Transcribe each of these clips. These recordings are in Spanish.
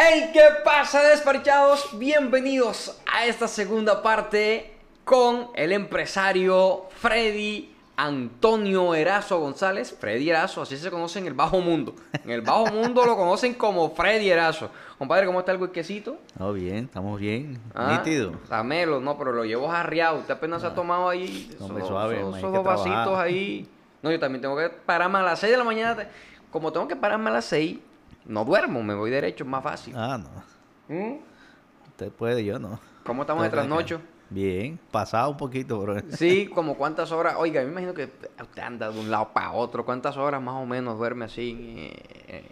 Hey, ¿qué pasa, despachados? Bienvenidos a esta segunda parte con el empresario Freddy Antonio Erazo González. Freddy Erazo, así se conoce en el bajo mundo. En el bajo mundo lo conocen como Freddy Erazo. Compadre, ¿cómo está el huequecito? Oh, bien, estamos bien. Ah, Nítido. Dámelo, no, pero lo llevo jarreado. Usted apenas se ha tomado ahí Hombre, esos, suave, esos- hay esos que dos vasitos ahí. No, yo también tengo que pararme a las 6 de la mañana. Como tengo que pararme a las 6, no duermo, me voy derecho, es más fácil. Ah, no. ¿Mm? Usted puede, yo no. ¿Cómo estamos de trasnocho? Bien, pasado un poquito, bro. Sí, como cuántas horas. Oiga, me imagino que usted anda de un lado para otro. ¿Cuántas horas más o menos duerme así? eh,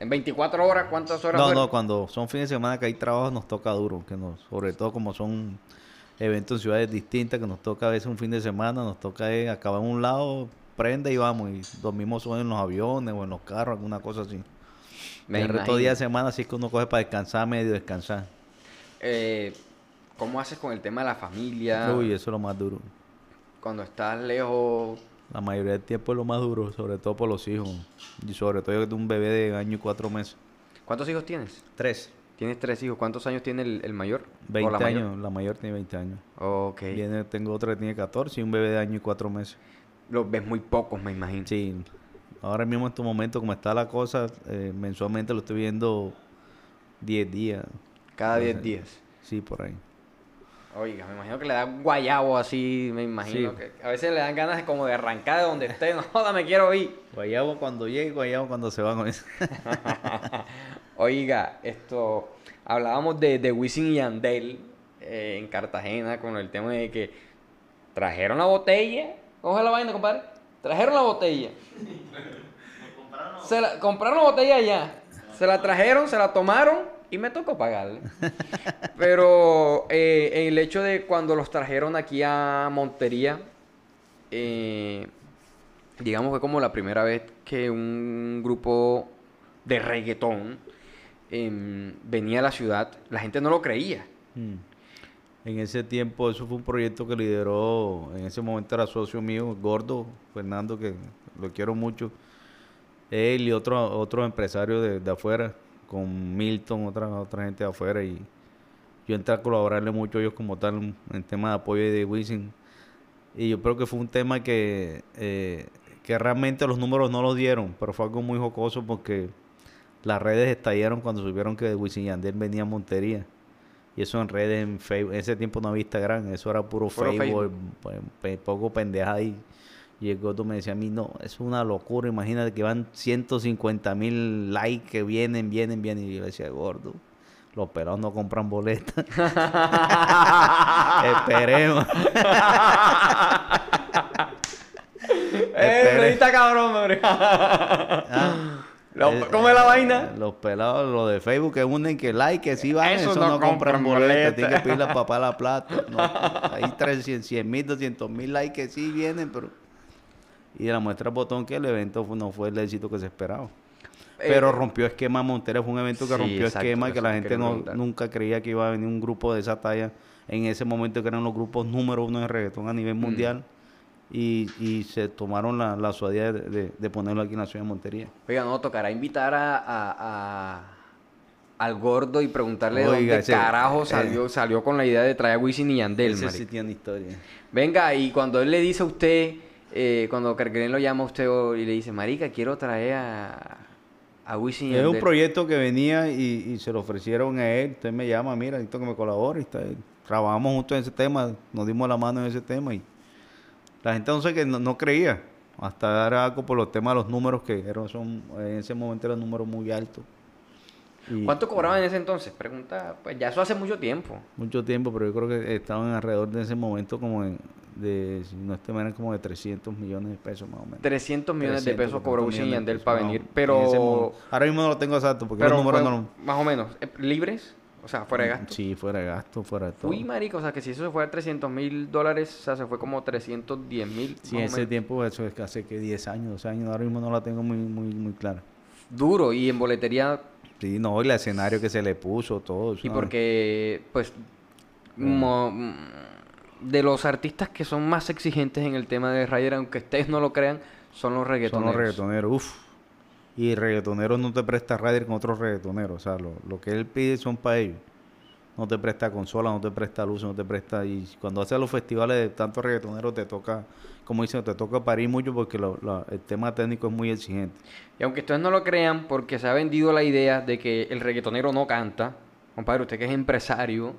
en 24 horas, ¿cuántas horas No, duerme? no, cuando son fines de semana que hay trabajo nos toca duro, que nos, sobre todo como son eventos en ciudades distintas, que nos toca a veces un fin de semana, nos toca acabar en un lado, prende y vamos, y dormimos o en los aviones o en los carros, alguna cosa así. Me el resto día de semana sí es que uno coge para descansar, medio descansar. Eh, ¿Cómo haces con el tema de la familia? Uy, eso es lo más duro. Cuando estás lejos. La mayoría del tiempo es lo más duro, sobre todo por los hijos. Y sobre todo yo que tengo un bebé de año y cuatro meses. ¿Cuántos hijos tienes? Tres. Tienes tres hijos. ¿Cuántos años tiene el, el mayor? ¿O 20 la mayor? años, la mayor tiene 20 años. Ok. Viene, tengo otra que tiene 14 y un bebé de año y cuatro meses. Los ves muy pocos, me imagino. Sí, ahora mismo en estos momentos, como está la cosa, eh, mensualmente lo estoy viendo 10 días. Cada 10 Entonces, días. Sí, por ahí. Oiga, me imagino que le dan guayabo así, me imagino Sí. que a veces le dan ganas de como de arrancar de donde esté, no joda, me quiero ir. Guayabo cuando llegue, guayabo cuando se va con eso. Oiga, esto, hablábamos de, de Wisin y Yandel eh, en Cartagena con el tema de que trajeron la botella, coge la vaina, compadre, trajeron la botella. Se la, compraron la botella allá, se la trajeron, se la tomaron y me tocó pagarle. Pero eh, el hecho de cuando los trajeron aquí a Montería, eh, digamos que como la primera vez que un grupo de reggaetón em, venía a la ciudad, la gente no lo creía. Mm. En ese tiempo, eso fue un proyecto que lideró, en ese momento era socio mío, Gordo, Fernando, que lo quiero mucho. Él y otro, otro empresario de, de afuera, con Milton, otra, otra gente de afuera. Y yo entré a colaborarle mucho a ellos como tal en tema de apoyo de Wisin. Y yo creo que fue un tema que, eh, que realmente los números no los dieron, pero fue algo muy jocoso porque las redes estallaron cuando supieron que Wisin Yandel venía a Montería. Y eso en redes, en Facebook, en ese tiempo no había Instagram, eso era puro, Puro Facebook, pe- pe- poco pendeja ahí. Y el Gordo me decía a mí, no, es una locura, imagínate que van 150 mil likes que vienen, vienen, vienen. Y yo le decía, Gordo, los pelados no compran boletas. Esperemos. ¡Eh, Espere. Freddy está cabrón, hombre! Eh, ¿Cómo es la vaina? Los pelados, los de Facebook que unen que like, que sí van, Eso eso, no no, compran boletas. Tienen que pedirle a papá la plata. No, hay 300, 100 mil, 200 mil likes que sí vienen, pero... Y la muestra botón que el evento no fue el éxito que se esperaba. Pero Eh, rompió esquema Montera, fue un evento que sí, rompió exacto, esquema y que la te gente no, nunca creía que iba a venir un grupo de esa talla en ese momento que eran los grupos número uno de reggaetón a Mm. nivel mundial y, y se tomaron la, la suadía de, de- de ponerlo aquí en la ciudad de Montería. Oiga, no, tocará invitar a, a- a- al gordo y preguntarle Oiga, dónde ese- carajo eh. salió, salió con la idea de traer a Wisin y Yandel, Ese sí tiene historia. Venga, y cuando él le dice a usted, eh, cuando Carquelén lo llama a usted y le dice, marica, quiero traer a, a Wisin y Es un proyecto que venía y, y se lo ofrecieron a él. Usted me llama, mira, necesito que me colabore. está- trabajamos juntos en ese tema, nos dimos la mano en ese tema y la gente no sé que no, no creía. Hasta dar algo por los temas de los números que eran, son, en ese momento eran números muy altos. Y ¿Cuánto cobraban en ese entonces? Pregunta, pues ya eso hace mucho tiempo. Mucho tiempo, pero yo creo que estaban alrededor de ese momento como en- de, si no estoy mal, como de 300 millones de pesos más o menos. 300 millones de 300, pesos cobró 400 Wisin y Yandel para venir, pero... Ahora mismo no lo tengo exacto porque Pero los números no más o menos, eh, ¿libres? O sea, fuera de gasto. Sí, fuera de gasto, fuera de todo. Uy, marico, o sea, que si eso se fue a 300 mil dólares, o sea, se fue como 310 mil. Sí, en ese tiempo, eso es que hace que 10 años, 12 años, ahora mismo no la tengo muy, muy, muy clara. Duro, y en boletería, Sí, no, y el escenario que se le puso, todo. y ¿sabes? porque, pues, Mm. mm, de los artistas que son más exigentes en el tema de Ryder, aunque ustedes no lo crean, son los Son reggaetoneros. los reggaetoneros, uff. Y el reggaetonero no te presta rider con otros reggaetoneros. O sea, lo, lo que él pide son para ellos. No te presta consola, no te presta luz, no te presta... Y cuando haces los festivales de tantos reggaetoneros te toca, como dicen, te toca parir mucho porque lo- el tema técnico es muy exigente. Y aunque ustedes no lo crean, porque se ha vendido la idea de que el reggaetonero no canta, compadre, usted que es empresario,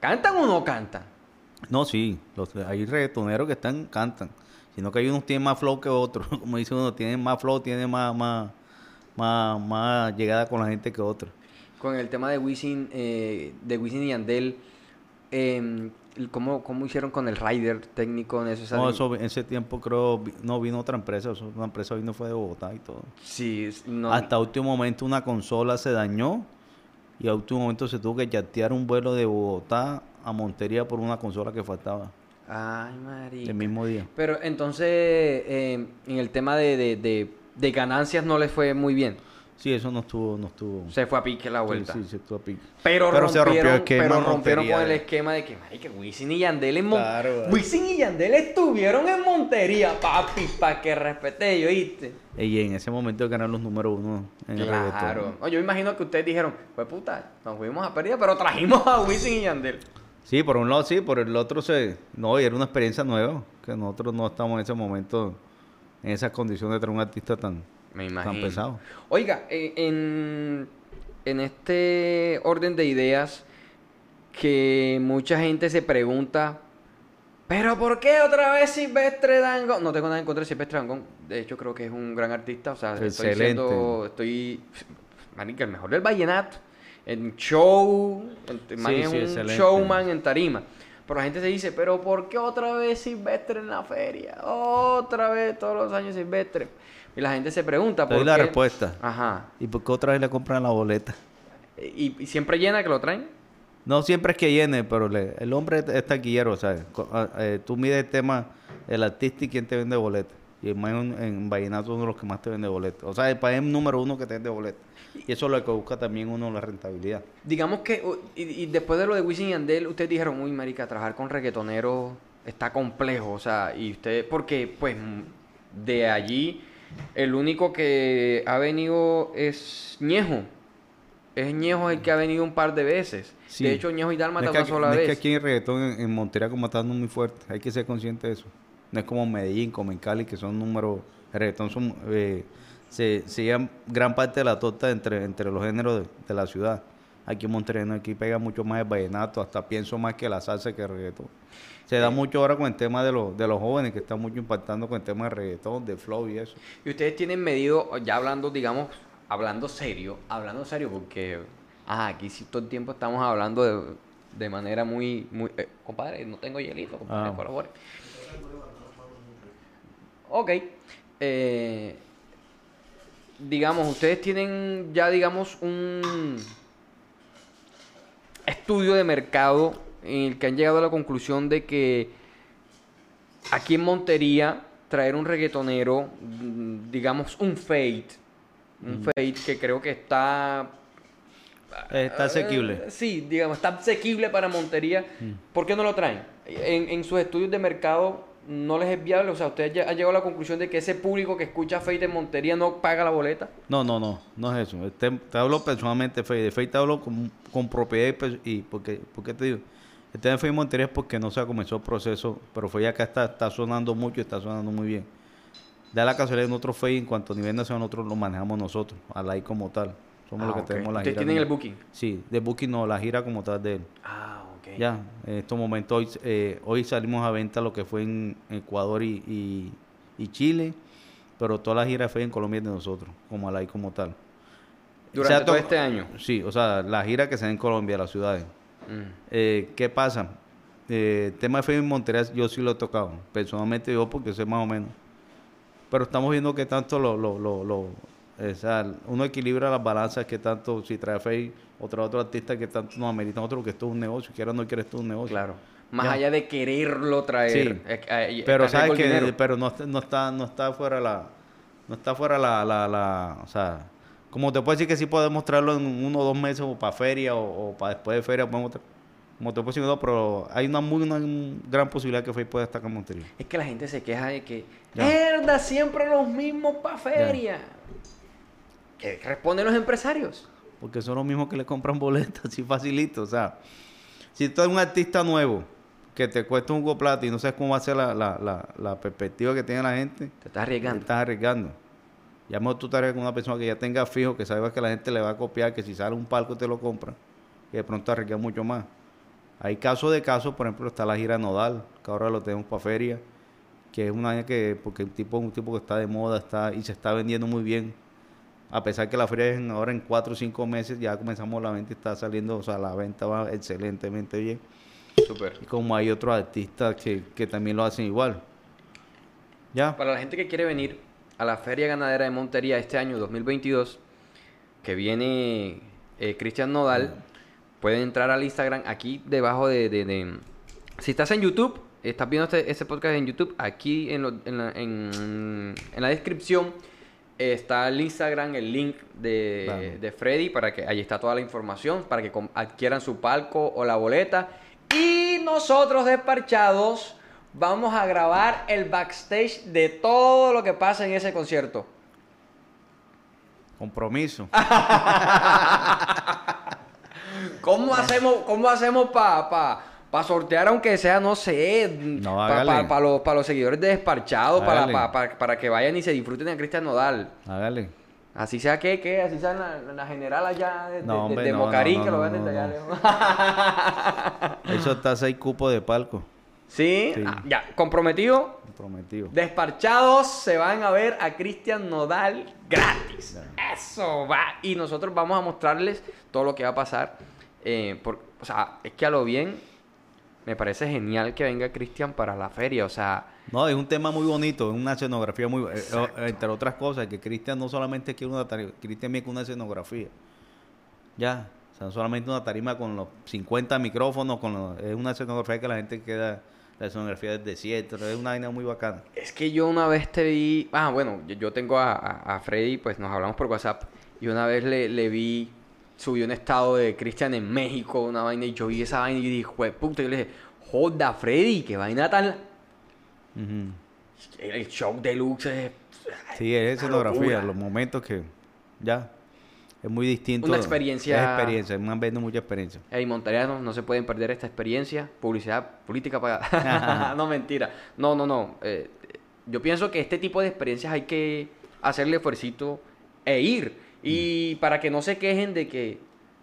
¿cantan o no cantan? No, sí, los, hay reggaetoneros que están, cantan. Sino que hay unos tienen más flow que otros. Como dice uno, tienen más flow, tienen más, más, más, más llegada con la gente que otros. Con el tema de Wisin, eh, de Wisin y Yandel, eh, el- ¿cómo, ¿cómo hicieron con el rider técnico necesario? No, eso, en ese tiempo creo, no vino otra empresa, eso, una empresa vino fue de Bogotá y todo. Sí, no. Hasta último momento una consola se dañó y a último momento se tuvo que yatear un vuelo de Bogotá a Montería por una consola que faltaba Ay, marica. el mismo día. Pero entonces, eh, en el tema de, de, de- de ganancias no les fue muy bien. Sí, eso no estuvo, no estuvo. Se fue a pique la vuelta. sí, se estuvo a pique. Pero, Pero se rompieron, rompió el esquema, pero rompieron con el esquema de que, marica, Wisin y Yandel en Mon- Claro. Wisin y Yandel estuvieron en Montería, papi, para que respete yo, ¿oíste? Y en ese momento ganaron los números uno en el Claro. No, yo imagino que ustedes dijeron, pues puta, nos fuimos a pérdida, pero trajimos a Wisin y Yandel. Sí, por un lado sí, por el otro se... No, y era una experiencia nueva, que nosotros no estamos en ese momento en esas condiciones de traer un artista tan, Me tan pesado. Oiga, eh, en, en este orden de ideas que mucha gente se pregunta, pero ¿por qué otra vez Silvestre Dangón? No tengo nada en contra de Silvestre Dangón, de hecho creo que es un gran artista, o sea, estoy Excelente. siendo, estoy, marica, el mejor del vallenato, en show, Sí, sí, un excelente. showman en tarima. Pero la gente se dice, pero ¿por qué otra vez Silvestre en la feria? Otra vez, todos los años Silvestre. Y la gente se pregunta, Te doy ¿por la qué? respuesta. Ajá. ¿Y por qué otra vez le compran la boleta? ¿Y, y siempre llena que lo traen? No siempre es que llene, pero le- el hombre es- taquillero, ¿sabes? Ah, eh, tú mides el tema, el artista y quién te vende boleta. Y el man en, en Vallenato es uno de los que más te vende boleta. O sea, el país número uno que te vende boleta. Y eso es lo que busca también uno, la rentabilidad. Digamos que, y, y después de lo de Wisin y Yandel, ustedes dijeron, uy, marica, trabajar con reggaetoneros está complejo, o sea, y ustedes, porque, pues, de allí, el único que ha venido es Ñejo. Es Ñejo el que ha venido un par de veces. Sí. De hecho, Ñejo y No Dálmata es que, una sola no es vez. que aquí el reggaetón en, en Montería como está muy fuerte. Hay que ser consciente de eso. No es como Medellín, como en Cali, que son números... El reggaetón son, eh, se, se llevan gran parte de la torta entre, entre los géneros de, de la ciudad. Aquí en Monterrey no, aquí pega mucho más el vallenato, hasta pienso más que la salsa que el reggaetón. Se da mucho ahora con el tema de, los de los jóvenes, que están mucho impactando con el tema de reggaetón, de flow y eso. Y ustedes tienen medido, ya hablando, digamos, hablando serio, hablando serio, porque ajá, aquí sí todo el tiempo estamos hablando de, de manera muy, muy... eh, compadre, no tengo hielito, compadre, Ah. colabore. Ok. eh, digamos, ustedes tienen ya, digamos, un estudio de mercado en el que han llegado a la conclusión de que aquí en Montería traer un reggaetonero, mm, digamos un fade, un fade que creo que está Está asequible. eh, sí, digamos, está asequible para Montería. ¿Por qué no lo traen? En, en sus estudios de mercado no les es viable, o sea, ustedes ya han llegado a la conclusión de que ese público que escucha Fade en Montería no paga la boleta. No, no, no, no es eso. Te, te hablo personalmente. De Fey te hablo con, con propiedad y, y porque, ¿por qué te digo? Tema de Fey Montería es porque no se ha comenzado el proceso, pero Fey acá está, está sonando mucho y está sonando muy bien. Da la casualidad en otro Fey, en cuanto a nivel nacional, nosotros lo manejamos nosotros, al ahí como tal. Somos los Ah, que ok. tenemos la Ustedes gira. tienen el booking. Sí, de Booking no, la gira como tal de él. Ah, Ya, en estos momentos, hoy, eh, hoy salimos a venta lo que fue en Ecuador y, y- y Chile, pero toda la gira fue en Colombia de nosotros, como Alay como tal. Durante todo to- este año. Sí, o sea, la gira que se da en Colombia, las ciudades. Mm. Eh, ¿Qué pasa? Eh, el tema de Fe en Monterrey yo sí lo he tocado, personalmente yo porque sé más o menos. Pero estamos viendo que tanto lo, lo, lo, lo- o sea, uno equilibra las balanzas, que tanto si trae Fe o trae otro artista que tanto nos amerita otro, que esto es un negocio, quiera o no quiera esto es un negocio. Claro. Más Ya. allá de quererlo traer. Sí. eh, eh, Pero está sabes que pero no, está- no está no está fuera la no está fuera la, la, la o sea, como te puedo decir que sí podemos traerlo en uno o dos meses o para feria o, para después de feria podemos tra- como te puedo decir no, pero hay una muy una gran posibilidad que Fey pueda estar en Montería. Es que la gente se queja de que, Ya. ¡Herda! Siempre los mismos pa' feria. ¿Qué responden los empresarios? Porque son los mismos que le compran boletas, así facilito. O sea, si tú eres un artista nuevo que te cuesta un plata y no sabes cómo va a ser la, la, la, la perspectiva que tiene la gente, Te estás te arriesgando. estás arriesgando. Ya mejor tú estarías con una persona que ya tenga fijo, que sabes que la gente le va a copiar, que si sale un palco te lo compra, y de pronto arriesga mucho más. Hay casos de casos, por ejemplo, está la gira nodal, que ahora lo tenemos para feria, que es una año que, porque un tipo, un tipo que está de moda está y se está vendiendo muy bien. A pesar que la feria es ahora en cuatro o cinco meses, ya comenzamos la venta y está saliendo, o sea, la venta va excelentemente bien. Súper. Y como hay otros artistas que, que también lo hacen igual. Ya. Para la gente que quiere venir a la Feria Ganadera de Montería este año 2022, que viene eh, Cristian Nodal, pueden entrar al Instagram aquí debajo de, de- de- Si estás en YouTube, estás viendo este, este podcast en YouTube, aquí en, lo- en la, en- en la descripción está el Instagram, el link de, Claro. de Freddy, para que ahí está toda la información, para que adquieran su palco o la boleta. Y nosotros desparchados vamos a grabar el backstage de todo lo que pasa en ese concierto. Compromiso. ¿Cómo hacemos, cómo hacemos para pa, pa sortear, aunque sea, no sé, No, para los, pa los seguidores de Desparchados, para, para que vayan y se disfruten de Cristian Nodal? Hágale. Así sea que, que así sea la, la general allá de, No, de- hombre, de no, Mocarín, que lo ven desde allá lejos. Eso está a seis cupos de palco. ¿Sí? Sí. Ah, ya, comprometido. Prometido. Desparchados se van a ver a Cristian Nodal gratis. Eso va. Y nosotros vamos a mostrarles todo lo que va a pasar. Eh, por- o sea, es que a lo bien me parece genial que venga Cristian para la feria. O sea, No, es un tema muy bonito, es una escenografía muy... eh, entre otras cosas, que Cristian no solamente quiere una tarima, Cristian con una escenografía. Ya, o sea, no solamente una tarima con los 50 micrófonos, con los- es una escenografía que la gente queda... La escenografía del desierto, es una vaina muy bacana. es que yo una vez te vi. Ah, bueno, yo, yo tengo a, a- a Freddy, pues nos hablamos por WhatsApp. Y una vez le, le vi. Subió un estado de Cristian en México, una vaina. Y yo vi esa vaina y dije, "Jue puta. Yo le dije, joda, Freddy, qué vaina tan. Ujú. El show deluxe es. Sí, es escenografía, los momentos que... Ya, es muy distinto. Una experiencia- Es experiencia, me han vendido mucha experiencia. Hey, monterianos, no se pueden perder esta experiencia. Publicidad política pagada. no, mentira. No, no, no. Eh, yo pienso que este tipo de experiencias hay que hacerle esfuercito e ir. Y para que no se quejen de que,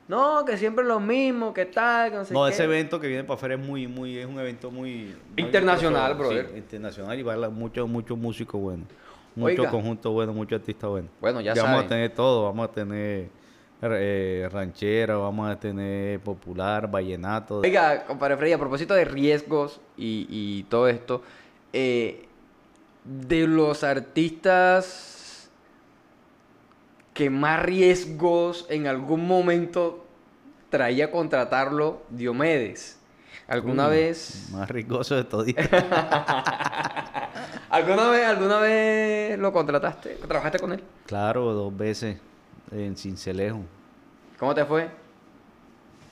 no, que siempre es lo mismo, que tal, que no sé No, qué. ese evento que viene para afuera es muy, muy, es un evento muy Internacional, brother. sí, internacional y va muchos, muchos músicos buenos, muchos conjuntos buenos, muchos artistas buenos. Bueno, ya vamos saben. a tener todo, vamos a tener eh, ranchera, vamos a tener popular, vallenato. Oiga, compadre Freddy, a propósito de riesgos y, y todo esto, eh, de los artistas que más riesgos en algún momento traía a contratarlo, Diomedes. ¿Alguna Uh, vez? Más riesgoso de todo. ¿Alguna vez, alguna vez lo contrataste? ¿Trabajaste con él? claro, dos veces en Cincelejo. ¿Cómo te fue?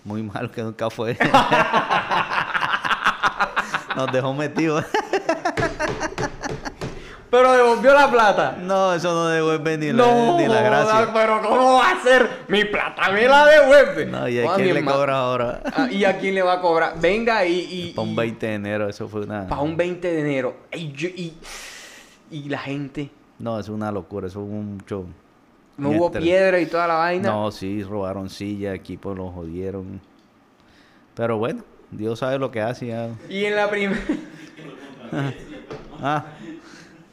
Muy mal que nunca fue. Nos dejó metidos. Pero devolvió la plata. No, eso no devuelve ni la, No, ni la gracia. joda, pero ¿cómo va a ser? Mi plata me la devuelve. No, y a quién le cobra ahora. Ah, ¿Y a quién le va a cobrar? Venga y... y Para un 20 de enero, eso fue una... Para un 20 de enero. Y, y, y la gente... No, es una locura, eso fue mucho... No un hubo piedra y toda la vaina. No, sí, robaron sillas, equipos los jodieron. Pero bueno, Dios sabe lo que hace ya. Y en la primera... Ah.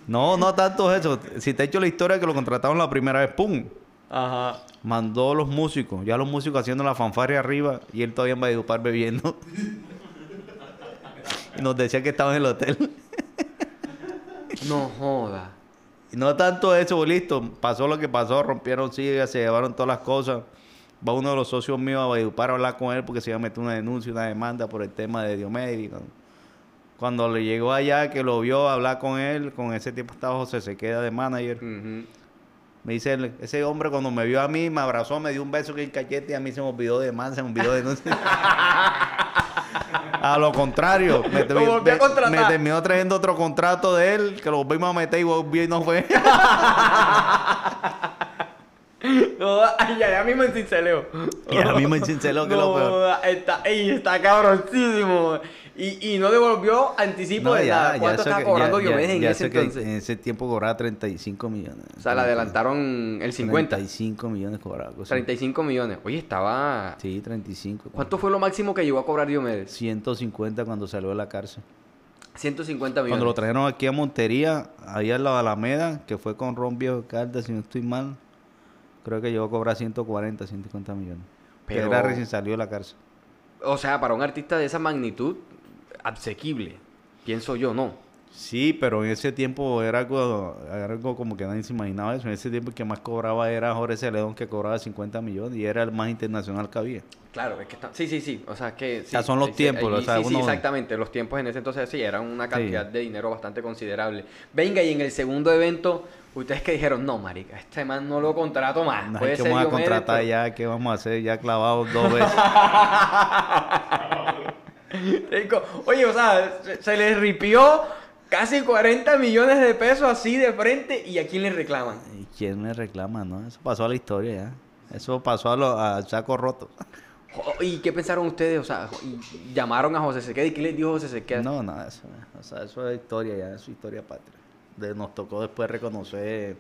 No, no tanto eso. Si te he hecho la historia que lo contrataron la primera vez, ¡pum! Ajá. Mandó los músicos, ya los músicos haciendo la fanfarria arriba y él todavía en Valledupar bebiendo. y nos decía que estaba en el hotel. No joda. Y no tanto eso, listo. Pasó lo que pasó, rompieron sillas, se llevaron todas las cosas. Va uno de los socios míos a Valledupar a hablar con él porque se iba a meter una denuncia, una demanda por el tema de Diomedes. con- Cuando le llegó allá, que lo vio hablar con él, con ese tiempo estaba José se queda de manager. Me dice, él, ese hombre cuando me vio a mí, me abrazó, me dio un beso que el cachete y a mí se me olvidó de man, se me olvidó de denuncia. a lo contrario, me, volví terminó trayendo otro contrato de él, que lo volvimos a meter y volvió y no fue. No, ay, ya, ya mismo en Cinceleo. Y ahora mismo en Cinceleo, que lo peor. Está, ey, está cabroncísimo. Y, y no devolvió anticipo No, de ya, nada. ¿Cuánto estaba que- cobrando Diomedes en ese que entonces? en ese tiempo cobraba 35 millones. O sea, le adelantaron el 50. 35 millones cobraba. algo así. 35 millones. Oye, estaba... Sí, 35. ¿Cuánto fue lo máximo que llegó a cobrar Diomedes? 150 cuando salió de la cárcel. 150 millones. Cuando lo trajeron aquí a Montería, ahí al lado de Alameda, que fue con Ron Viejo Caldas, si no estoy mal, creo que llegó a cobrar 140, 150 millones. Pero- Pero era recién salió de la cárcel. O sea, para un artista de esa magnitud, asequible. Pienso yo, no. Sí, pero en ese tiempo era algo, era algo como que nadie se imaginaba eso. En ese tiempo el que más cobraba era Jorge Celedón, que cobraba 50 millones y era el más internacional que había. Claro, es que está... Sí, sí, sí. O sea, que... Sí, sea, son los sí, sí, tiempos, ahí o sea, sí, sí, uno- exactamente. Los tiempos en ese entonces sí, eran una cantidad Sí. de dinero bastante considerable. Venga, y en el segundo evento, ustedes que dijeron, no, marica, este man no lo contrato más. No ser vamos a contratar ya, ¿qué vamos a hacer? Ya clavados dos veces. Oye, o sea, se, les ripió casi 40 millones de pesos así de frente y a quién le reclaman. ¿Y quién me reclama, no? Eso pasó a la historia ya. Eso pasó a lo- al saco roto. ¿Y qué pensaron ustedes? O sea, llamaron a José Sequeda y qué les dijo José Sequeda. No, nada, eso, o sea, eso es historia ya, es historia patria. De- nos tocó después reconocer,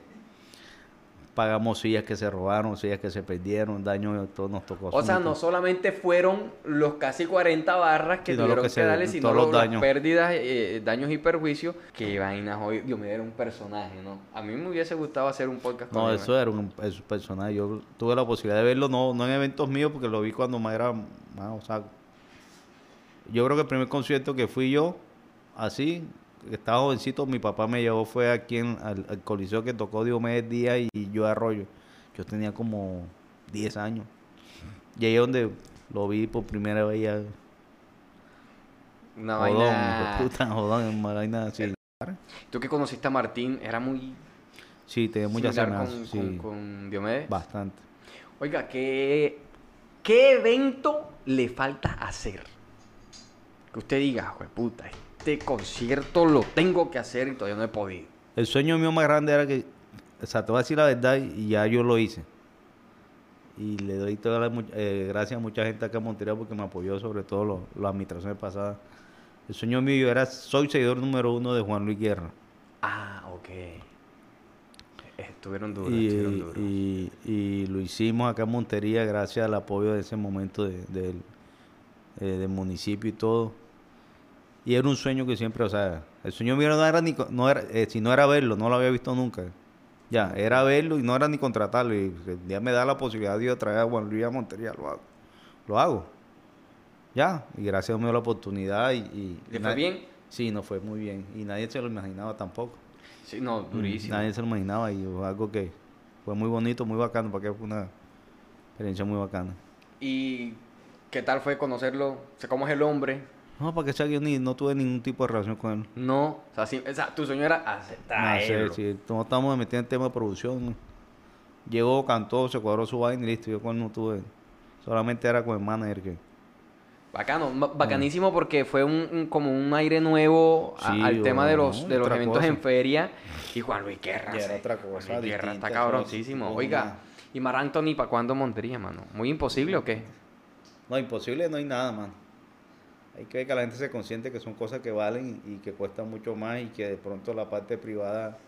pagamos sillas que se robaron, sillas que se perdieron, daño, todo nos tocó. O sea, no solamente fueron los casi 40 barras que Sino tuvieron que que, se- darle, sino los las daños. pérdidas, eh, daños y perjuicios. Que vaina, hoy Diomedes era un personaje, ¿no? A mí me hubiese gustado hacer un podcast con No, eso era un, es un personaje. Yo tuve la posibilidad de verlo, no, no en eventos míos, porque lo vi cuando más era más, o sea, yo creo que el primer concierto que fui yo, así, estaba jovencito, mi papá me llevó, fue aquí en, al, al coliseo que tocó Diomedes Díaz y, y yo Arroyo. Yo tenía como 10 años. Y ahí es donde lo vi por primera vez ya. Una Jodón, vaina... puta, jodón, vaina así. Tú que conociste a Martín, era muy Sí, tenía muchas ganas, con, sí, con- con Diomedes. bastante. Oiga, ¿qué, ¿qué evento le falta hacer? Que usted diga, "Jue puta, este concierto lo tengo que hacer y todavía no he podido. El sueño mío más grande era que, o sea, te voy a decir la verdad y ya yo lo hice. Y le doy todas las eh, gracias a mucha gente acá en Montería porque me apoyó, sobre todo lo- las administraciones pasadas. El sueño mío era, soy seguidor número uno de Juan Luis Guerra. Ah, ok. Estuvieron duros, Y, estuvieron duros. y- y lo hicimos acá en Montería gracias al apoyo de ese momento de- del, eh, del municipio y todo. Y era un sueño que siempre, o sea, el sueño mío no era ni, no era, eh, si no era verlo, no lo había visto nunca. Ya, era verlo y no era ni contratarlo. Y el día me da la posibilidad de traer a Juan Luis a Montería, lo hago. Lo hago. Ya, y gracias a Dios la oportunidad y... y ¿Le fue bien? Sí, no fue muy bien. Y nadie se lo imaginaba tampoco. Sí, no, durísimo. Nadie se lo imaginaba y fue algo que fue muy bonito, muy bacano, porque fue una experiencia muy bacana. ¿Y qué tal fue conocerlo? O sea, ¿Cómo es el hombre? No, para que sea yo ni, no tuve ningún tipo de relación con él. No, o sea, sí- o sea, tu sueño era hacer, No sé, traerlo. si no estamos metidos en tema de producción. Llegó, cantó, se cuadró su vaina y listo. Yo con él no tuve. Solamente era con el manager que. Bacano, ba- bacanísimo porque fue un, un- como un aire nuevo a- Sí, al tema de los, no, de los eventos cosa. en feria. Y Juan Luis Guerra. Era sí, otra Juan cosa Luis Guerra está cabroncísimo. es Oiga, ¿y Mar Anthony para cuándo Montería, mano? ¿Muy imposible o qué? No, imposible no hay nada, man. Hay que ver que la gente se consciente que son cosas que valen y, que cuestan mucho más y que de pronto la parte privada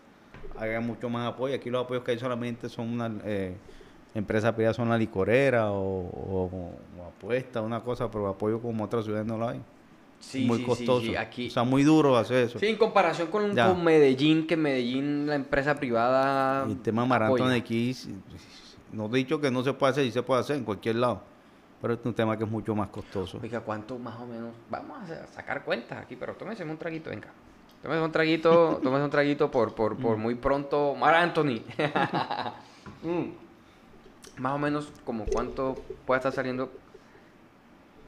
haga mucho más apoyo. Aquí los apoyos que hay solamente son una eh, empresa privada, son la licorera o, o, o apuesta, una cosa, pero apoyo como otras ciudades no lo hay. Sí, muy sí, costoso. sí, aquí. O sea, muy duro hacer eso. Sí, en comparación con, con Medellín, que en Medellín la empresa privada. El tema maratón sí, no he dicho que no se puede hacer, y se puede hacer en cualquier lado. Pero es un tema que es mucho más costoso. Oiga, ¿cuánto más o menos? Vamos a sacar cuentas aquí, pero tómese un traguito, venga. Tómese un traguito, tómese un traguito por, por, por muy pronto. Mar Anthony. Mm. Más o menos como cuánto puede estar saliendo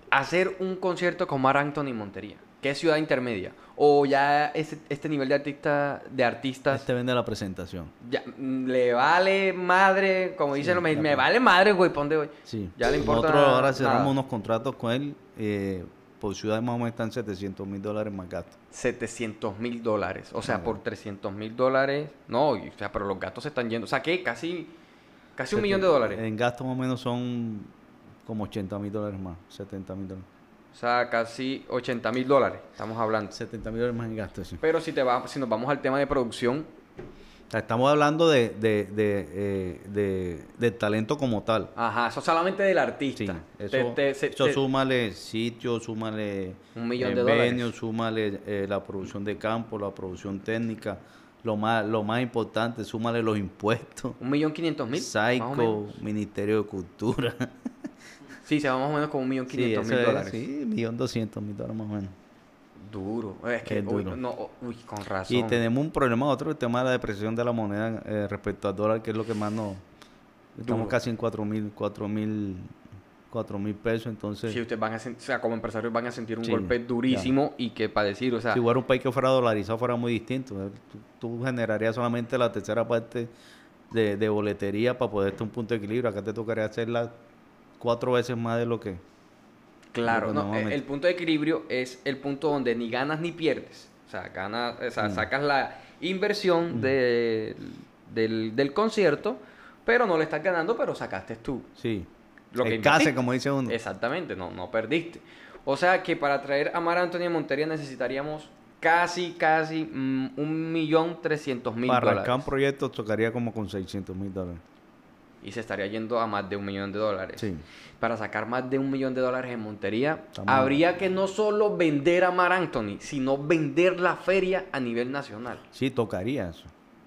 hacer un concierto con Mar Anthony Montería. ¿Qué ciudad intermedia? O ya este, este nivel de artista de artistas Este vende la presentación. ya, mm, le vale madre, como dicen los me, me vale madre, güey, ponte hoy. Sí. Ya le importa Nosotros ahora cerramos nada. unos contratos con él. eh, por ciudad más o menos están 700 mil dólares más gastos. 700 mil dólares. O sea, Ah. por 300 mil dólares. No, o sea, pero los gatos se están yendo. O sea, que casi, Casi un millón de dólares. En gasto más o menos son como 80 mil dólares más, 70 mil dólares. O sea, casi 80 mil dólares, estamos hablando. 70 mil dólares más en gasto, sí. Pero si, te va, si nos vamos al tema de producción, O sea, estamos hablando de, de, de, eh, de- del talento como tal. ajá, eso solamente del Sí, artista. eso, Te- te- se- eso te- súmale sitio, súmale Un millón de venue, dólares. súmale eh, la producción de campo, la producción técnica, lo más, lo más importante, súmale los impuestos, un millón quinientos mil. más o Saico, menos. Ministerio de Cultura. Sí, se va más o menos como un millón quinientos mil es, dólares. sí, millón doscientos mil dólares más o menos. Duro. Es que, Es uy, duro. no, uy, con razón. Y tenemos un problema otro, el tema de la depreciación de la moneda eh, respecto al dólar, que es lo que más nos... Estamos Duro. casi en cuatro mil, cuatro mil, cuatro mil pesos, entonces... Sí, ustedes van a sen- o sea, como empresarios van a sentir un Sí, golpe durísimo y que para decir, o sea, si fuera un país que fuera dolarizado fuera muy distinto. ¿eh? Tú, tú generarías solamente la tercera parte de, de boletería para poder estar un punto de equilibrio. Acá te tocaría hacerla cuatro veces más de lo que... claro, que no, normalmente- el punto de equilibrio es el punto donde ni ganas ni pierdes. O sea, ganas, o sea, Mm. sacas la inversión de- del, del concierto, pero no le estás ganando, pero sacaste tú. Sí. Lo que el case, invertiste. como dice uno. Exactamente, no, no perdiste. O sea que para traer a Mar Antonio Montería necesitaríamos casi, casi mm, un millón trescientos mil Para dólares. un proyecto tocaría como con 600 mil dólares. Y se estaría yendo a más de un millón de dólares. Sí. Para sacar más de un millón de dólares en Montería, habría que no solo vender a Mar Anthony, sino vender la feria a nivel nacional. Sí, tocaría eso.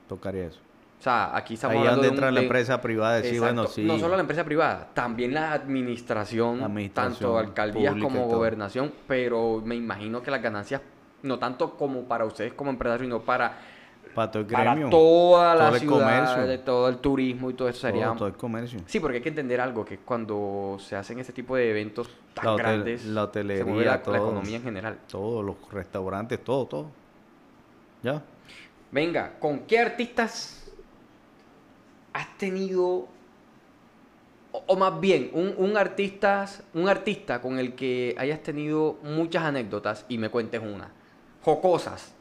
Tocaría eso. O sea, aquí estamos Ahí hablando donde de un- entra la de- empresa privada. Exacto. bueno, sí. No solo la empresa privada, también la administración, La administración tanto alcaldías como gobernación, pero me imagino que las ganancias, no tanto como para ustedes como empresarios, sino para, para todo el para gremio. toda la todo el ciudad, comercio. de todo el turismo y todo eso sería... todo, todo el comercio. Sí, porque hay que entender algo, que cuando se hacen este tipo de eventos tan La hotel- grandes, la se mueve hotelería, la, la economía en general. Todos los restaurantes, todo, todo. ¿Ya? Venga, ¿con qué artistas has tenido, o, o más bien, un, un, artista, un artista con el que hayas tenido muchas anécdotas y me cuentes una? Jocosas.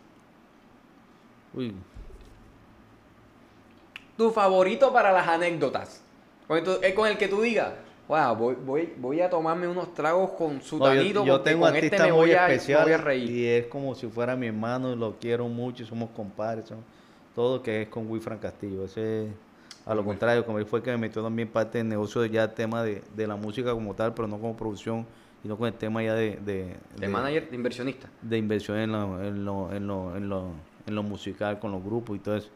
Uy, Tu favorito para las anécdotas. Con el, tu- eh, con el que tú digas, wow, voy, voy, voy a tomarme unos tragos con su No, yo, tengo con artistas este me muy especiales y es como si fuera mi hermano, lo quiero mucho, y somos compadres, somos- todo que es con Wilfran Castillo. Ese, a lo contrario, como él fue el que me metió también parte del negocio ya tema de, de la música como tal, pero no como producción, sino con el tema ya de, de, De de- manager, de inversionista. de inversión en lo, en lo, en lo, en lo, en lo musical, con los grupos y todo eso.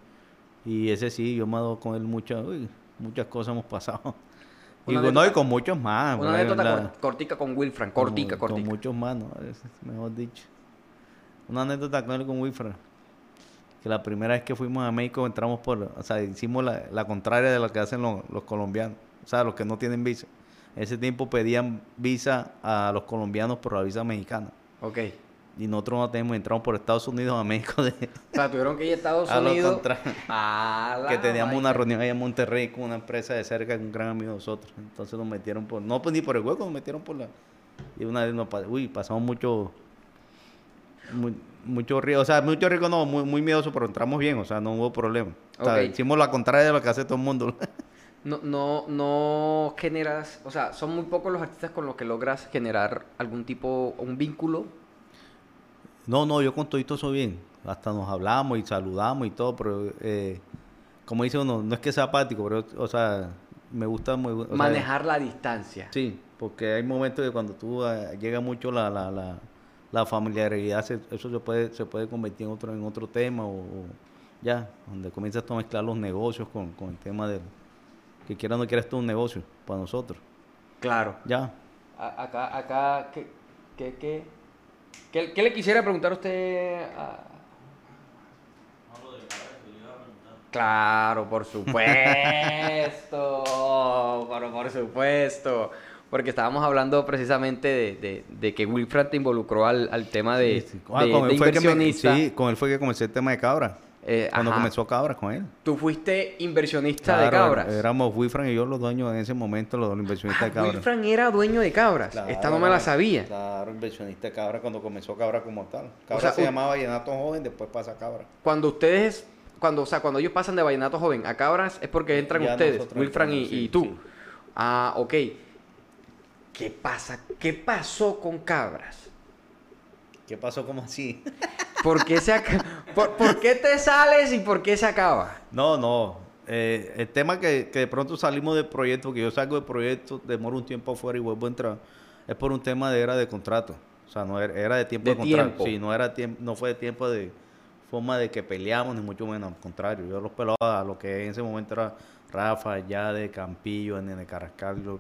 Y ese sí, yo me he dado con él muchas, uy, muchas cosas hemos pasado. Y, con- no, y con muchos más. Una anécdota La- cor- cortica con Wilfran, con- cortica, Con cortica. muchos más, ¿no? Es- mejor dicho. Una anécdota con él con Wilfred. Que la primera vez que fuimos a México entramos por, o sea, hicimos la, la contraria de lo que hacen los, los colombianos. O sea, los que no tienen visa. En ese tiempo pedían visa a los colombianos por la visa mexicana. Ok. Y nosotros no tenemos, entramos por Estados Unidos a México de, O sea, tuvieron que ir a Estados a Unidos. a la que teníamos una reunión ahí en Monterrey con una empresa de cerca, con un gran amigo de nosotros. Entonces nos metieron por, no pues ni por el hueco, nos metieron por la... Y una vez nos pa- uy, pasamos mucho, mu- mucho riesgo, o sea, mucho riesgo no, muy, muy miedoso, pero entramos bien, o sea, no hubo problema. O sea, hicimos la contraria de lo que hace todo el mundo. No, no, no generas, o sea, son muy pocos los artistas con los que logras generar algún tipo, un vínculo. No, no, yo con todo soy bien. Hasta nos hablamos y saludamos y todo, pero eh, como dice uno, no es que sea apático, pero, o sea, me gusta... muy- o sea, manejar la distancia. Sí, porque hay momentos de cuando tú eh, llega mucho la, la, la, la familiaridad, se- eso se puede, se puede convertir en otro, en otro tema o, o ya, donde comienzas tú a mezclar los negocios con, con el tema del que quiera o no quiera esto es un negocio para nosotros. Claro. Ya. A- acá, acá, ¿qué, qué, qué, qué- qué le quisiera preguntar a usted? a- Claro, por supuesto, pero por supuesto, porque estábamos hablando precisamente de, de- de que Wilfred te involucró al, al tema de, Sí, sí. Ah, de- con él fue que me- sí, con él fue que comencé el tema de cabra. Eh, cuando ajá. comenzó cabra con él. Tú fuiste inversionista de cabras. Éramos Wilfran y yo los dueños en ese momento, los inversionistas Ah, de cabra. Wilfran era dueño de cabras. Claro, Esta no me la sabía. Claro, inversionista de cabra cuando comenzó cabra como tal. Cabra sea, se u- llamaba Llenato Joven, después pasa cabra. Cuando ustedes, cuando, o sea, cuando ellos pasan de vallenato joven a cabras es porque entran Ya ustedes, Wilfran y, entramos, sí, y tú. sí. Ah, ok. ¿Qué pasa? ¿Qué pasó con cabras? ¿Qué pasó como así? ¿Por qué, se por, por qué te sales y por qué se acaba? No, no. Eh, el tema que, que de pronto salimos del proyecto, que yo salgo del proyecto, demoro un tiempo afuera y vuelvo a entrar, es por un tema de era de contrato. O sea, no era, era de tiempo De de, contrato. tiempo. Sí, no era tiempo, no fue de tiempo de forma de que peleamos, ni mucho menos, al contrario. Yo los pelaba a lo que en ese momento era Rafa, Yade, Campillo, Nene Carrascal. yo-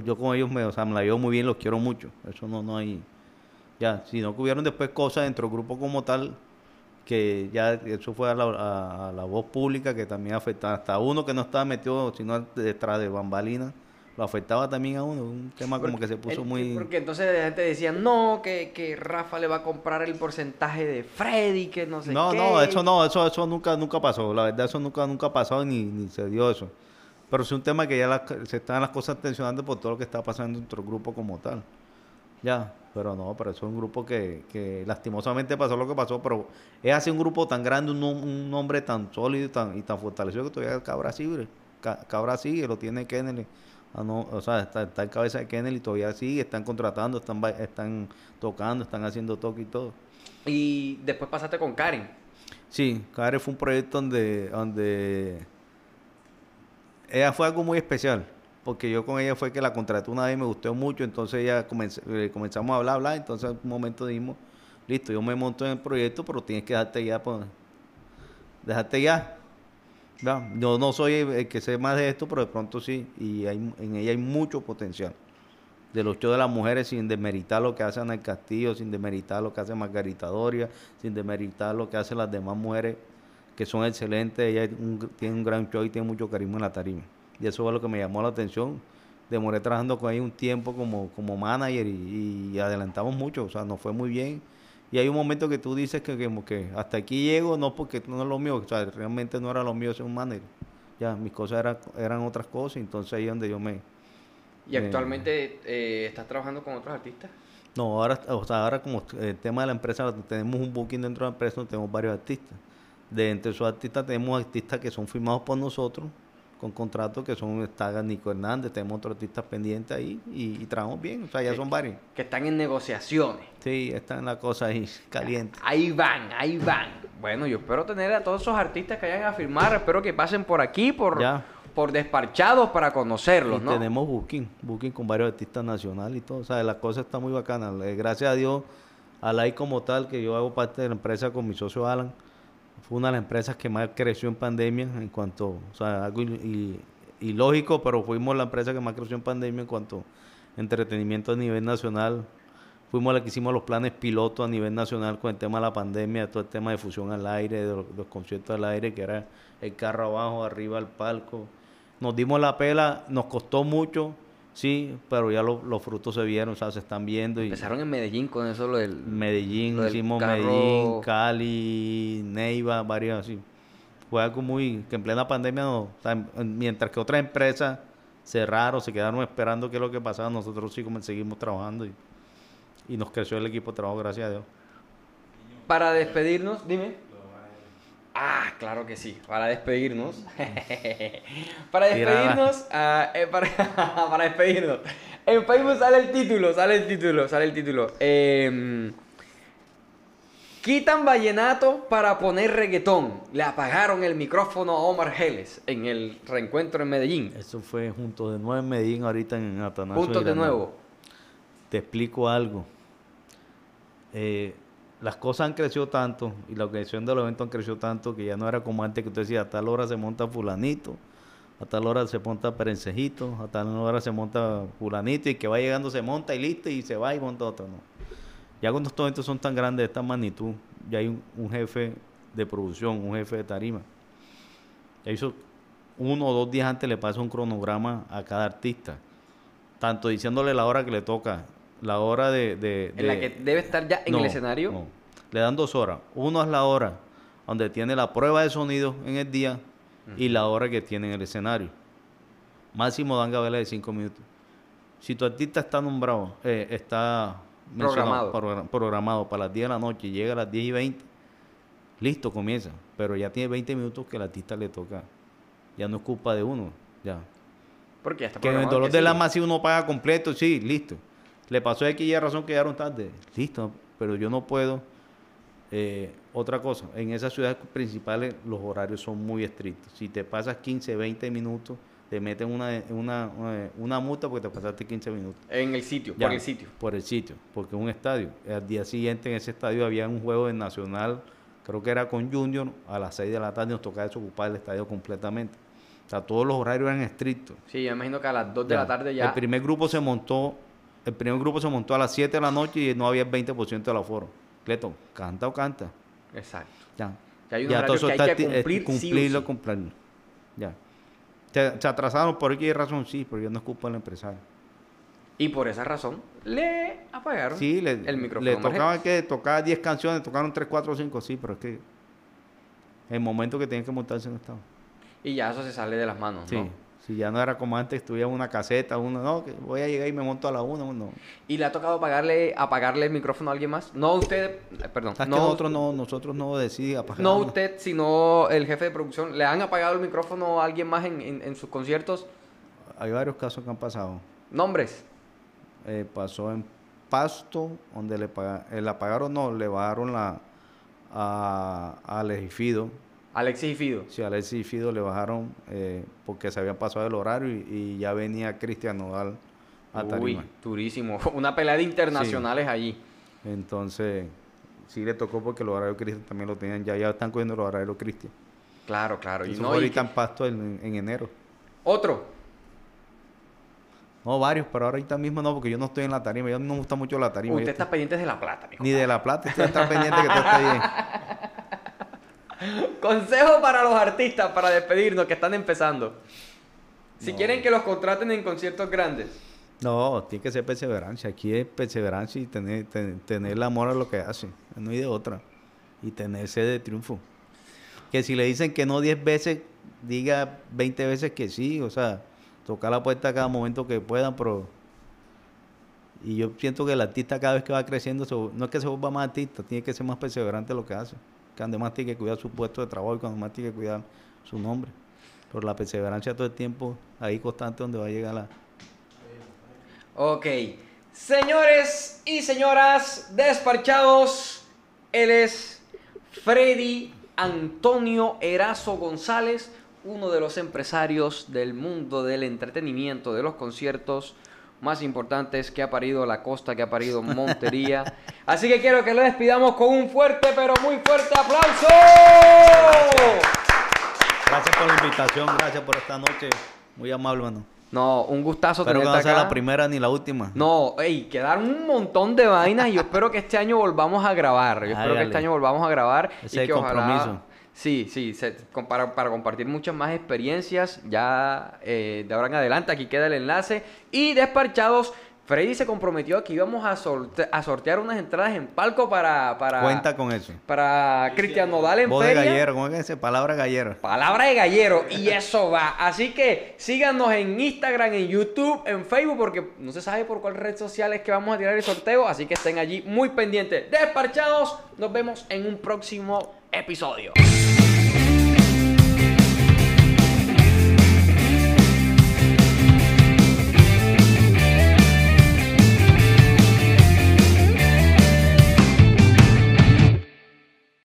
yo con ellos me, o sea, me la llevo muy bien, los quiero mucho. Eso no, no hay. Ya, sino que hubieron después cosas dentro del grupo como tal, que ya eso fue a la, a- a la voz pública que también afectaba. Hasta uno que no estaba metido sino detrás de bambalinas lo afectaba también a uno. Un tema como que se puso En- muy Porque entonces la gente decía, no, que, que Rafa le va a comprar el porcentaje de Freddy, que no sé no qué. no eso no eso eso nunca nunca pasó. La verdad eso nunca nunca ha pasado ni, ni se dio eso. Pero es un tema que ya se están las cosas tensionando por todo lo que está pasando dentro del grupo como tal ya pero no pero eso es un grupo que, que lastimosamente pasó lo que pasó pero es así un grupo tan grande un, un nombre tan sólido y tan, y tan fortalecido que todavía Cabra sigue Ca- Cabra sigue lo tiene Kennedy Ah, no, o sea, está, está en cabeza de Kennedy y todavía sigue, están contratando, están, están tocando, están haciendo toque y todo. Y después pasaste con Karen. Sí, Care fue un proyecto donde, donde ella fue algo muy especial, porque yo con ella fue que la contraté una vez y me gustó mucho, entonces ella eh, comenzamos a hablar, hablar, entonces en un momento dijimos, listo, yo me monto en el proyecto, pero tienes que dejarte ya, pues, dejarte ya. Ya, Yo no soy el que sé más de esto, pero de pronto sí, y en ella hay mucho potencial. De los shows de las mujeres, sin demeritar lo que hace Ana Castillo, sin demeritar lo que hace Margarita Doria, sin demeritar lo que hacen las demás mujeres, que son excelentes. Ella tiene un gran show y tiene mucho carisma en la tarima. Y eso fue lo que me llamó la atención. Demoré trabajando con ella un tiempo como, como manager y, y adelantamos mucho, o sea, nos fue muy bien. Y hay un momento que tú dices que, que hasta aquí llego, no porque no es lo mío, o sea, realmente no era lo mío ser un manager. Ya, mis cosas eran, eran otras cosas, entonces ahí es donde yo me... Y actualmente eh, estás trabajando con otros artistas. No, ahora, o sea, ahora como el tema de la empresa, tenemos un booking dentro de la empresa donde tenemos varios artistas. De entre esos artistas tenemos artistas que son firmados por nosotros, con contratos que son, está Nico Hernández, tenemos otros artistas pendientes ahí y, y trabajamos bien, o sea, ya son varios. Que están en negociaciones. Sí, está en la cosa ahí caliente. Ahí van, ahí van. Bueno, yo espero tener a todos esos artistas que vayan a firmar. Espero que pasen por aquí, por, Ya. por desparchados para conocerlos, Y ¿no? tenemos booking, booking con varios artistas nacionales y todo. O sea, la cosa está muy bacana. Eh, Gracias a Dios, a la como tal, que yo hago parte de la empresa con mi socio Alan, fue una de las empresas que más creció en pandemia en cuanto, o sea, algo i- ilógico, pero fuimos la empresa que más creció en pandemia en cuanto a entretenimiento a nivel nacional. Fuimos la que hicimos los planes pilotos a nivel nacional con el tema de la pandemia, todo el tema de fusión al aire, de los, los conciertos al aire, que era el carro abajo, arriba el palco. Nos dimos la pela, nos costó mucho, sí, pero ya lo- los frutos se vieron, o sea, se están viendo. Y Empezaron en Medellín con eso lo del... Medellín, lo del hicimos carro- Medellín, Cali, Neiva, varios así. Fue algo muy, que en plena pandemia, no, o sea, en- mientras que otras empresas cerraron, se quedaron esperando qué es lo que pasaba, nosotros sí como seguimos trabajando y, y nos creció el equipo de trabajo, gracias a Dios. Para despedirnos, dime. Ah, claro que sí. Para despedirnos. para despedirnos. ah, eh, para, para despedirnos. En Facebook sale el título, sale el título, sale el título. Em, quitan vallenato para poner reggaetón. Le apagaron el micrófono a Omar Geles en el reencuentro en Medellín. Eso fue junto de nuevo en Medellín, ahorita en Atanasio. Puntos de nuevo. Te explico algo. Eh, las cosas han crecido tanto y la organización de los eventos han crecido tanto que ya no era como antes que tú decías, a tal hora se monta fulanito, a tal hora se monta perencejito, a tal hora se monta fulanito y que va llegando se monta y listo y se va y monta otro. Ya cuando estos eventos son tan grandes de esta magnitud, ya hay un, un jefe de producción, un jefe de tarima. Ya hizo uno o dos días antes le pasa un cronograma a cada artista, tanto diciéndole la hora que le toca, la hora de... de- En la que debe estar ya en no, el escenario. no. Le dan dos horas. Uno es la hora donde tiene la prueba de sonido en el día y la hora que tiene en el escenario. Máximo dan gabela de cinco minutos. Si tu artista está nombrado, eh, está Programado. progra- programado para las 10 de la noche y llega a las 10 y 20, listo, comienza. Pero ya tiene 20 minutos que el artista le toca. Ya no es culpa de uno, ya. Porque ya está Que en el dolor que de la masa si uno paga completo, sí, listo. Le pasó aquí y razón que llegaron tarde, listo, pero yo no puedo. Eh, otra cosa, en esas ciudades principales los horarios son muy estrictos. Si te pasas 15, 20 minutos, te meten una, una, una, una multa porque te pasaste 15 minutos. En el sitio, Ya, por el sitio. Por el sitio, porque es un estadio. Al día siguiente en ese estadio había un juego de Nacional, creo que era con Junior, a las 6 de la tarde nos tocaba desocupar el estadio completamente. O sea, todos los horarios eran estrictos. Sí, yo imagino que a las 2 de Ya. la tarde ya. El primer grupo se montó, el primer grupo se montó a las 7 de la noche y no había el 20% del aforo. Cleto, canta o canta. Exacto. Ya. Que hay un Ya, todo que eso hay está que eh, cumplir cumplirlo, sí. cumplirlo. Ya. Se, se atrasaron por qué razón, sí, porque yo no es culpa del empresario. Y por esa razón le apagaron Sí, le, el micrófono. le tocaba que tocaba 10 canciones, tocaron 3, 4, 5, sí, pero es que el momento que tienen que montarse no estaba. Y ya eso se sale de las manos, Sí, ¿no? Si ya no era como antes, estuviera una caseta, uno, no, que voy a llegar y me monto a la una, no. ¿Y le ha tocado pagarle, apagarle el micrófono a alguien más? No usted, eh, perdón. ¿Sabes No, que nosotros no, nosotros no decidimos apagar? no usted, sino el jefe de producción. ¿Le han apagado el micrófono a alguien más en, en- en sus conciertos? Hay varios casos que han pasado. ¿Nombres? Eh, pasó en Pasto, donde le paga- eh, la pagaron, no, le bajaron la a, a Alex y Fido. Alexis y Fido. Sí, a Alex y Fido le bajaron eh, porque se habían pasado el horario y, y ya venía Cristian Nodal a Uy, tarima. durísimo. Una pelea de internacionales allí. Entonces, sí le tocó porque los horarios Cristian también lo tenían, ya, ya están cogiendo los horarios Cristian. Claro, claro. Y no, y ahorita que- en Pasto en, en enero. Otro. No, varios, pero ahorita mismo no, porque yo no estoy en la tarima. Yo no me gusta mucho la tarima. Usted está pendiente de la plata, mijo. Ni de la plata, estoy estar pendiente que todo esté bien. Consejo para los artistas para despedirnos que están empezando. Si No. quieren que los contraten en conciertos grandes. No, tiene que ser perseverancia. Aquí es perseverancia y tener, ten- tener el amor a lo que hace. No hay de otra. Y tener sed de triunfo. Que si le dicen que no 10 veces, diga 20 veces que sí. O sea, tocar la puerta a cada momento que puedan, pero... Y yo siento que el artista cada vez que va creciendo, no es que se vuelva más artista, tiene que ser más perseverante en lo que hace. Que además tiene que cuidar su puesto de trabajo y cuando más tiene que cuidar su nombre. Pero la perseverancia todo el tiempo, ahí constante donde va a llegar la... Ok. Señores y señoras, despachados, él es Freddy Antonio Erazo González, uno de los empresarios del mundo del entretenimiento, de los conciertos más importantes que ha parido la costa, que ha parido Montería. Así que quiero que lo despidamos con un fuerte, pero muy fuerte aplauso. Gracias por la invitación, gracias por esta noche. Muy amable, mano. No, un gustazo Espero que no sea acá. la primera ni la última. No, ey, quedaron un montón de vainas y yo espero que este año volvamos a grabar. Yo espero que este año volvamos a grabar. Ese y es que el compromiso. Sí, sí, se- com- para, para compartir muchas más experiencias. Ya eh, de ahora en adelante, aquí queda el enlace. Y despachados, Freddy se comprometió a que íbamos a, sorte- a sortear unas entradas en palco para, para, Cuenta con eso. para Cristian Nodal en Voz de gallero, ¿cómo es que dice? Palabra gallero. Palabra de gallero y eso va. Así que síganos en Instagram, en YouTube, en Facebook, porque no se sabe por cuál red social es que vamos a tirar el sorteo. Así que estén allí muy pendientes. Desparchados, nos vemos en un próximo episodio.